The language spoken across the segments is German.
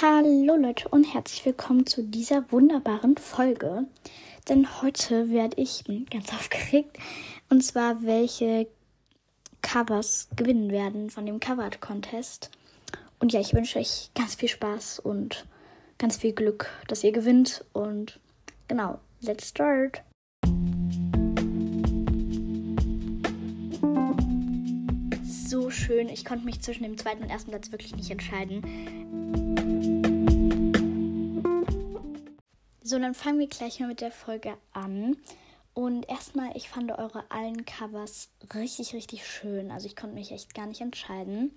Hallo Leute und herzlich willkommen zu dieser wunderbaren Folge. Denn heute werde ich, bin ganz aufgeregt, und zwar welche Covers gewinnen werden von dem Cover Contest. Und ja, ich wünsche euch ganz viel Spaß und ganz viel Glück, dass ihr gewinnt. Und genau, let's start. So schön. Ich konnte mich zwischen dem zweiten und ersten Platz wirklich nicht entscheiden. So, dann fangen wir gleich mal mit der Folge an. Und erstmal, ich fand eure allen Covers richtig, richtig schön. Also ich konnte mich echt gar nicht entscheiden.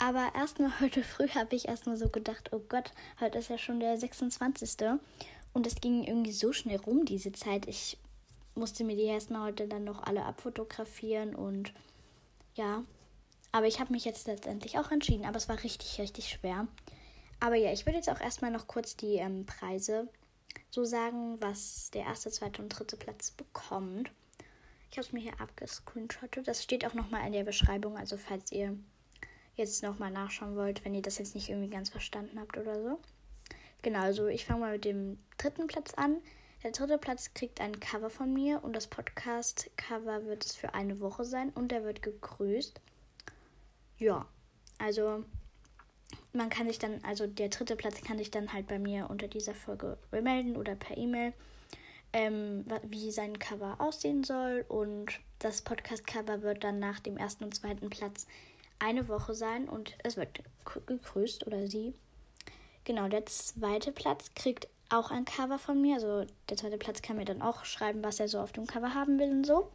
Aber erstmal heute früh habe ich erstmal so gedacht, oh Gott, heute ist ja schon der 26. Und es ging irgendwie so schnell rum, diese Zeit. Ich musste mir die erstmal heute dann noch alle abfotografieren und ja. Aber ich habe mich jetzt letztendlich auch entschieden. Aber es war richtig, richtig schwer. Aber ja, ich würde jetzt auch erstmal noch kurz die ähm, Preise so sagen, was der erste, zweite und dritte Platz bekommt. Ich habe es mir hier abgescreenshottet. Das steht auch nochmal in der Beschreibung. Also falls ihr jetzt nochmal nachschauen wollt, wenn ihr das jetzt nicht irgendwie ganz verstanden habt oder so. Genau, also ich fange mal mit dem dritten Platz an. Der dritte Platz kriegt ein Cover von mir und das Podcast-Cover wird es für eine Woche sein und der wird gegrüßt. Ja, also man kann sich dann, also der dritte Platz kann sich dann halt bei mir unter dieser Folge melden oder per E-Mail, ähm, wie sein Cover aussehen soll. Und das Podcast-Cover wird dann nach dem ersten und zweiten Platz eine Woche sein und es wird gegrüßt oder sie. Genau, der zweite Platz kriegt auch ein Cover von mir. Also der zweite Platz kann mir dann auch schreiben, was er so auf dem Cover haben will und so.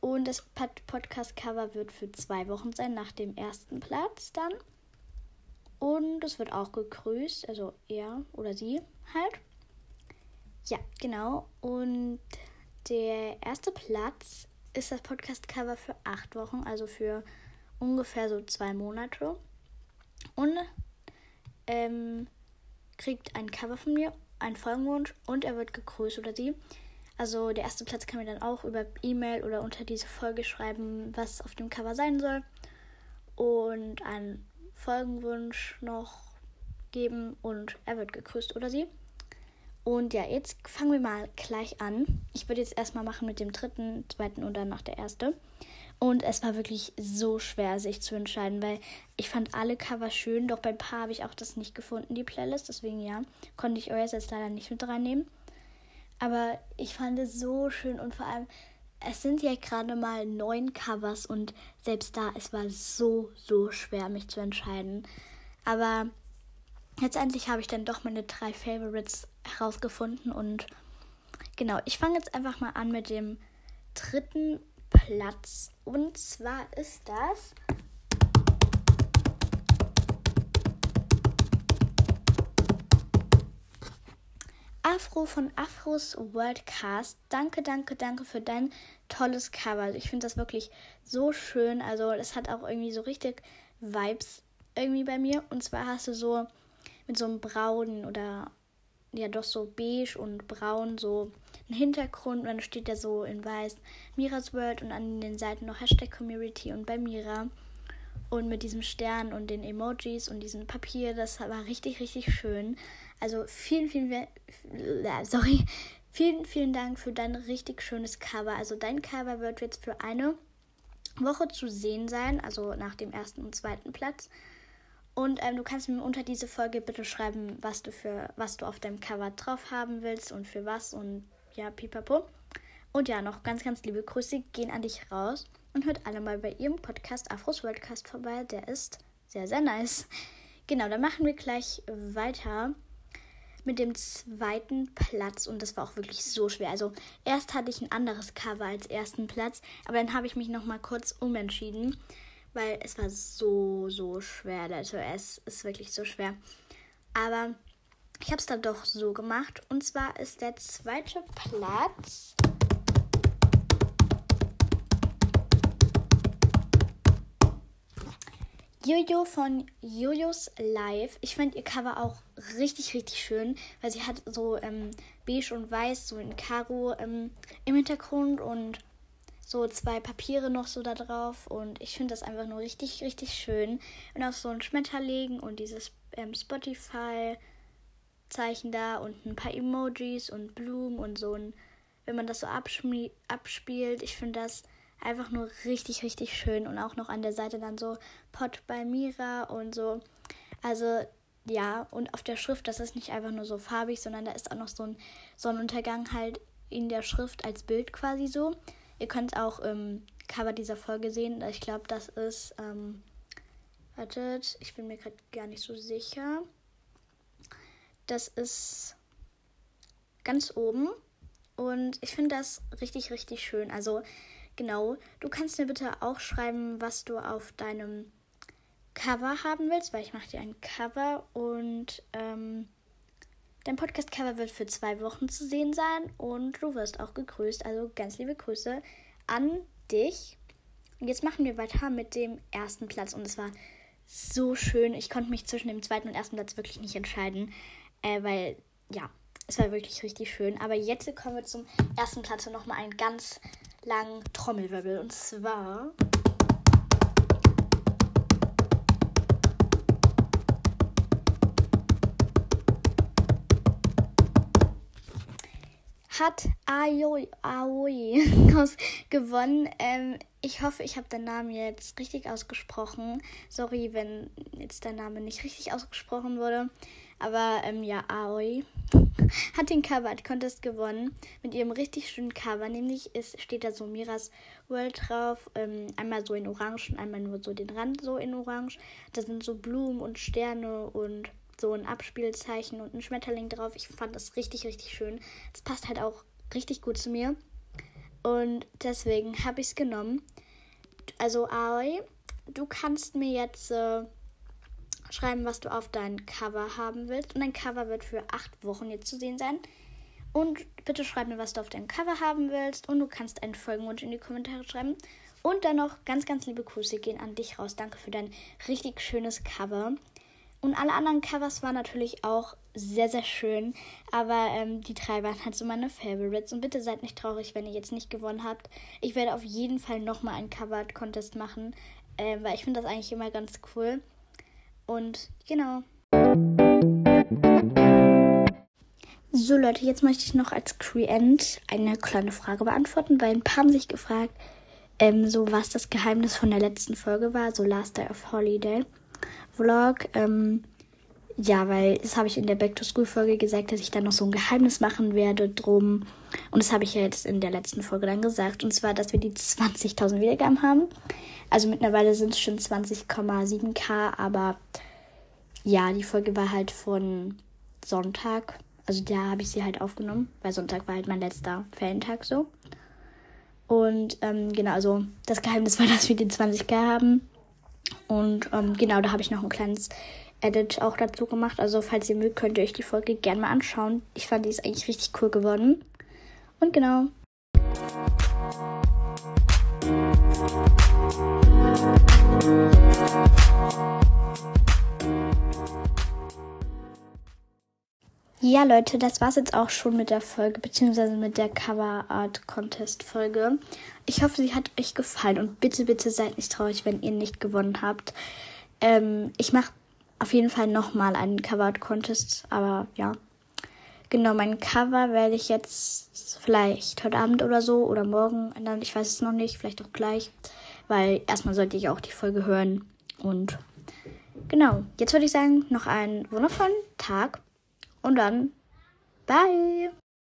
Und das Podcast-Cover wird für zwei Wochen sein, nach dem ersten Platz dann. Und es wird auch gegrüßt, also er oder sie halt. Ja, genau. Und der erste Platz ist das Podcast-Cover für acht Wochen, also für ungefähr so zwei Monate. Und ähm, kriegt ein Cover von mir, einen Folgenwunsch und er wird gegrüßt oder sie. Also der erste Platz kann mir dann auch über E-Mail oder unter diese Folge schreiben, was auf dem Cover sein soll. Und ein Folgenwunsch noch geben und er wird gegrüßt oder sie. Und ja, jetzt fangen wir mal gleich an. Ich würde jetzt erstmal machen mit dem dritten, zweiten und dann noch der erste. Und es war wirklich so schwer, sich zu entscheiden, weil ich fand alle Cover schön, doch bei ein paar habe ich auch das nicht gefunden, die Playlist. Deswegen ja, konnte ich euch jetzt leider nicht mit reinnehmen. Aber ich fand es so schön und vor allem, es sind ja gerade mal neun Covers und selbst da, es war so, so schwer, mich zu entscheiden. Aber letztendlich habe ich dann doch meine drei Favorites herausgefunden und genau, ich fange jetzt einfach mal an mit dem dritten Platz. Und zwar ist das Afro von Afros Worldcast. Danke, danke, danke für dein tolles Cover. Also ich finde das wirklich so schön. Also es hat auch irgendwie so richtig Vibes irgendwie bei mir. Und zwar hast du so mit so einem braunen oder ja doch so beige und braun so einen Hintergrund und dann steht da so in weiß Miras World und an den Seiten noch Hashtag Community und bei Mira und mit diesem Stern und den Emojis und diesem Papier, das war richtig, richtig schön. Also vielen, vielen, sorry, vielen, vielen Dank für dein richtig schönes Cover. Also dein Cover wird jetzt für eine Woche zu sehen sein, also nach dem ersten und zweiten Platz. Und ähm, du kannst mir unter diese Folge bitte schreiben, was du für was du auf deinem Cover drauf haben willst und für was und ja, pipapo. Und ja, noch ganz, ganz liebe Grüße gehen an dich raus und hört alle mal bei ihrem Podcast Afros Worldcast vorbei. Der ist sehr, sehr nice. Genau, dann machen wir gleich weiter mit dem zweiten Platz und das war auch wirklich so schwer. Also erst hatte ich ein anderes Cover als ersten Platz, aber dann habe ich mich noch mal kurz umentschieden, weil es war so so schwer. Also es ist wirklich so schwer. Aber ich habe es dann doch so gemacht und zwar ist der zweite Platz Jojo von Jojos Live. Ich fand ihr Cover auch richtig, richtig schön, weil sie hat so ähm, beige und weiß, so in Karo ähm, im Hintergrund und so zwei Papiere noch so da drauf und ich finde das einfach nur richtig, richtig schön. Und auch so ein Schmetterling und dieses ähm, Spotify-Zeichen da und ein paar Emojis und Blumen und so ein, wenn man das so abspielt, ich finde das einfach nur richtig, richtig schön und auch noch an der Seite dann so Pot bei Mira und so. Also ja, und auf der Schrift, das ist nicht einfach nur so farbig, sondern da ist auch noch so ein Sonnenuntergang halt in der Schrift als Bild quasi so. Ihr könnt auch im Cover dieser Folge sehen. Ich glaube, das ist. Ähm, wartet, ich bin mir gerade gar nicht so sicher. Das ist ganz oben. Und ich finde das richtig, richtig schön. Also, genau. Du kannst mir bitte auch schreiben, was du auf deinem Cover haben willst, weil ich mache dir ein Cover und ähm, Dein Podcast-Cover wird für zwei Wochen zu sehen sein und du wirst auch gegrüßt. Also ganz liebe Grüße an dich. Und jetzt machen wir weiter mit dem ersten Platz. Und es war so schön. Ich konnte mich zwischen dem zweiten und ersten Platz wirklich nicht entscheiden, äh, weil ja, es war wirklich richtig schön. Aber jetzt kommen wir zum ersten Platz und nochmal einen ganz langen Trommelwirbel. Und zwar. hat Aoi, gewonnen. Ähm, ich hoffe, ich habe den Namen jetzt richtig ausgesprochen. Sorry, wenn jetzt der Name nicht richtig ausgesprochen wurde. Aber ähm, ja, Aoi hat den Cover Art Contest gewonnen mit ihrem richtig schönen Cover. Nämlich ist, steht da so Miras World drauf. Ähm, einmal so in Orange und einmal nur so den Rand so in Orange. Da sind so Blumen und Sterne und so ein Abspielzeichen und ein Schmetterling drauf. Ich fand das richtig, richtig schön. Das passt halt auch richtig gut zu mir. Und deswegen habe ich es genommen. Also, Aoi, du kannst mir jetzt äh, schreiben, was du auf dein Cover haben willst. Und dein Cover wird für acht Wochen jetzt zu sehen sein. Und bitte schreib mir, was du auf deinem Cover haben willst. Und du kannst einen Folgenwunsch in die Kommentare schreiben. Und dann noch ganz, ganz liebe Grüße gehen an dich raus. Danke für dein richtig schönes Cover. Und alle anderen Covers waren natürlich auch sehr, sehr schön. Aber ähm, die drei waren halt so meine Favorites. Und bitte seid nicht traurig, wenn ihr jetzt nicht gewonnen habt. Ich werde auf jeden Fall nochmal einen Cover-Contest machen. Äh, weil ich finde das eigentlich immer ganz cool. Und genau. So Leute, jetzt möchte ich noch als Creant eine kleine Frage beantworten, weil ein paar haben sich gefragt, ähm, so was das Geheimnis von der letzten Folge war, so Last Day of Holiday. Vlog. Ähm, ja, weil das habe ich in der Back to School Folge gesagt, dass ich dann noch so ein Geheimnis machen werde drum. Und das habe ich ja jetzt in der letzten Folge dann gesagt. Und zwar, dass wir die 20.000 Wiedergaben haben. Also mittlerweile sind es schon 20,7k, aber ja, die Folge war halt von Sonntag. Also da habe ich sie halt aufgenommen, weil Sonntag war halt mein letzter Ferientag so. Und ähm, genau, also das Geheimnis war, dass wir die 20k haben. Und ähm, genau, da habe ich noch ein kleines Edit auch dazu gemacht. Also falls ihr mögt, könnt ihr euch die Folge gerne mal anschauen. Ich fand die ist eigentlich richtig cool geworden. Und genau. Ja, Leute, das war's jetzt auch schon mit der Folge, beziehungsweise mit der Cover Art Contest Folge. Ich hoffe, sie hat euch gefallen und bitte, bitte seid nicht traurig, wenn ihr nicht gewonnen habt. Ähm, ich mache auf jeden Fall nochmal einen Cover Contest, aber ja. Genau, mein Cover werde ich jetzt vielleicht heute Abend oder so oder morgen ändern. Ich weiß es noch nicht, vielleicht auch gleich, weil erstmal sollte ich auch die Folge hören. Und genau, jetzt würde ich sagen, noch einen wundervollen Tag und dann bye!